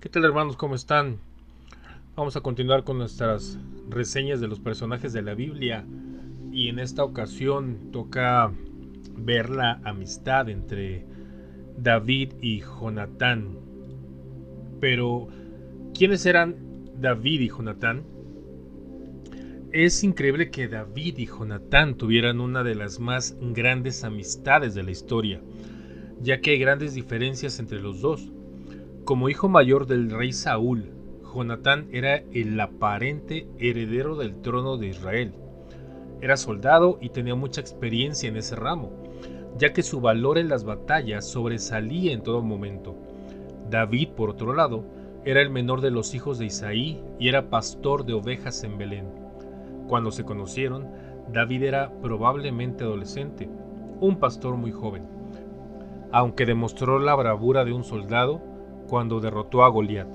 ¿Qué tal hermanos? ¿Cómo están? Vamos a continuar con nuestras reseñas de los personajes de la Biblia y en esta ocasión toca ver la amistad entre David y Jonatán. Pero, ¿quiénes eran David y Jonatán? Es increíble que David y Jonatán tuvieran una de las más grandes amistades de la historia, ya que hay grandes diferencias entre los dos. Como hijo mayor del rey Saúl, Jonatán era el aparente heredero del trono de Israel. Era soldado y tenía mucha experiencia en ese ramo, ya que su valor en las batallas sobresalía en todo momento. David, por otro lado, era el menor de los hijos de Isaí y era pastor de ovejas en Belén. Cuando se conocieron, David era probablemente adolescente, un pastor muy joven. Aunque demostró la bravura de un soldado, cuando derrotó a Goliat.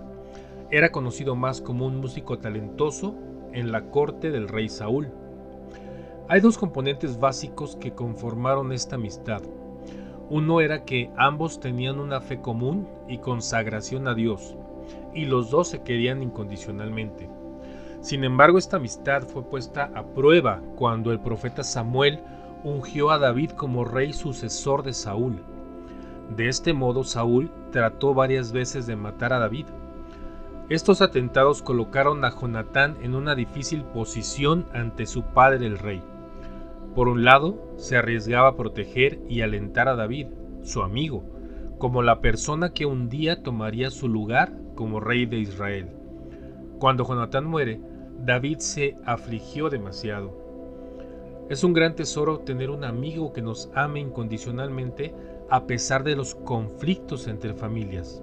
Era conocido más como un músico talentoso en la corte del rey Saúl. Hay dos componentes básicos que conformaron esta amistad. Uno era que ambos tenían una fe común y consagración a Dios, y los dos se querían incondicionalmente. Sin embargo, esta amistad fue puesta a prueba cuando el profeta Samuel ungió a David como rey sucesor de Saúl. De este modo Saúl trató varias veces de matar a David. Estos atentados colocaron a Jonatán en una difícil posición ante su padre el rey. Por un lado, se arriesgaba a proteger y alentar a David, su amigo, como la persona que un día tomaría su lugar como rey de Israel. Cuando Jonatán muere, David se afligió demasiado. Es un gran tesoro tener un amigo que nos ame incondicionalmente a pesar de los conflictos entre familias.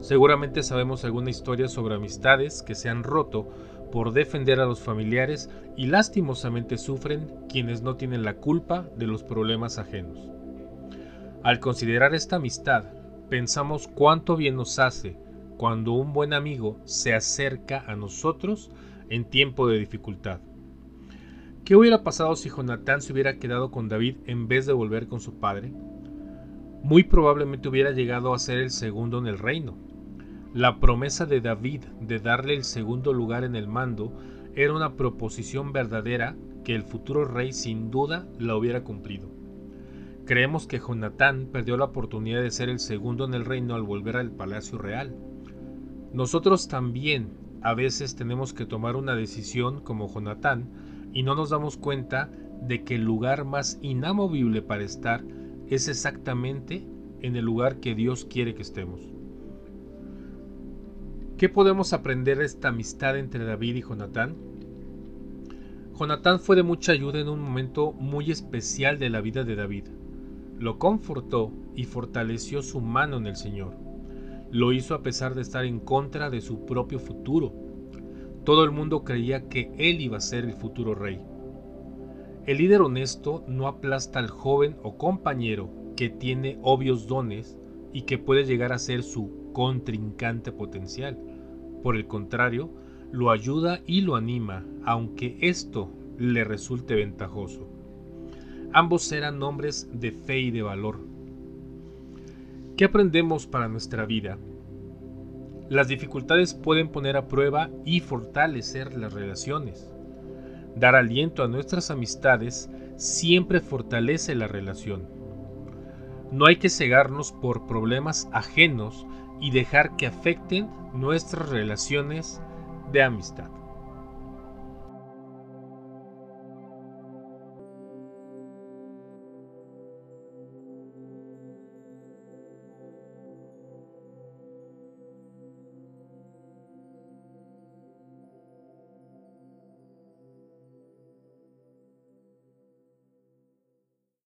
Seguramente sabemos alguna historia sobre amistades que se han roto por defender a los familiares y lastimosamente sufren quienes no tienen la culpa de los problemas ajenos. Al considerar esta amistad, pensamos cuánto bien nos hace cuando un buen amigo se acerca a nosotros en tiempo de dificultad. ¿Qué hubiera pasado si Jonatán se hubiera quedado con David en vez de volver con su padre? Muy probablemente hubiera llegado a ser el segundo en el reino. La promesa de David de darle el segundo lugar en el mando era una proposición verdadera que el futuro rey sin duda la hubiera cumplido. Creemos que Jonatán perdió la oportunidad de ser el segundo en el reino al volver al palacio real. Nosotros también a veces tenemos que tomar una decisión como Jonatán y no nos damos cuenta de que el lugar más inamovible para estar es exactamente en el lugar que Dios quiere que estemos. ¿Qué podemos aprender de esta amistad entre David y Jonatán? Jonatán fue de mucha ayuda en un momento muy especial de la vida de David. Lo confortó y fortaleció su mano en el Señor. Lo hizo a pesar de estar en contra de su propio futuro todo el mundo creía que él iba a ser el futuro rey. El líder honesto no aplasta al joven o compañero que tiene obvios dones y que puede llegar a ser su contrincante potencial. Por el contrario, lo ayuda y lo anima, aunque esto le resulte ventajoso. Ambos eran hombres de fe y de valor. ¿Qué aprendemos para nuestra vida? Las dificultades pueden poner a prueba y fortalecer las relaciones. Dar aliento a nuestras amistades siempre fortalece la relación. No hay que cegarnos por problemas ajenos y dejar que afecten nuestras relaciones de amistad.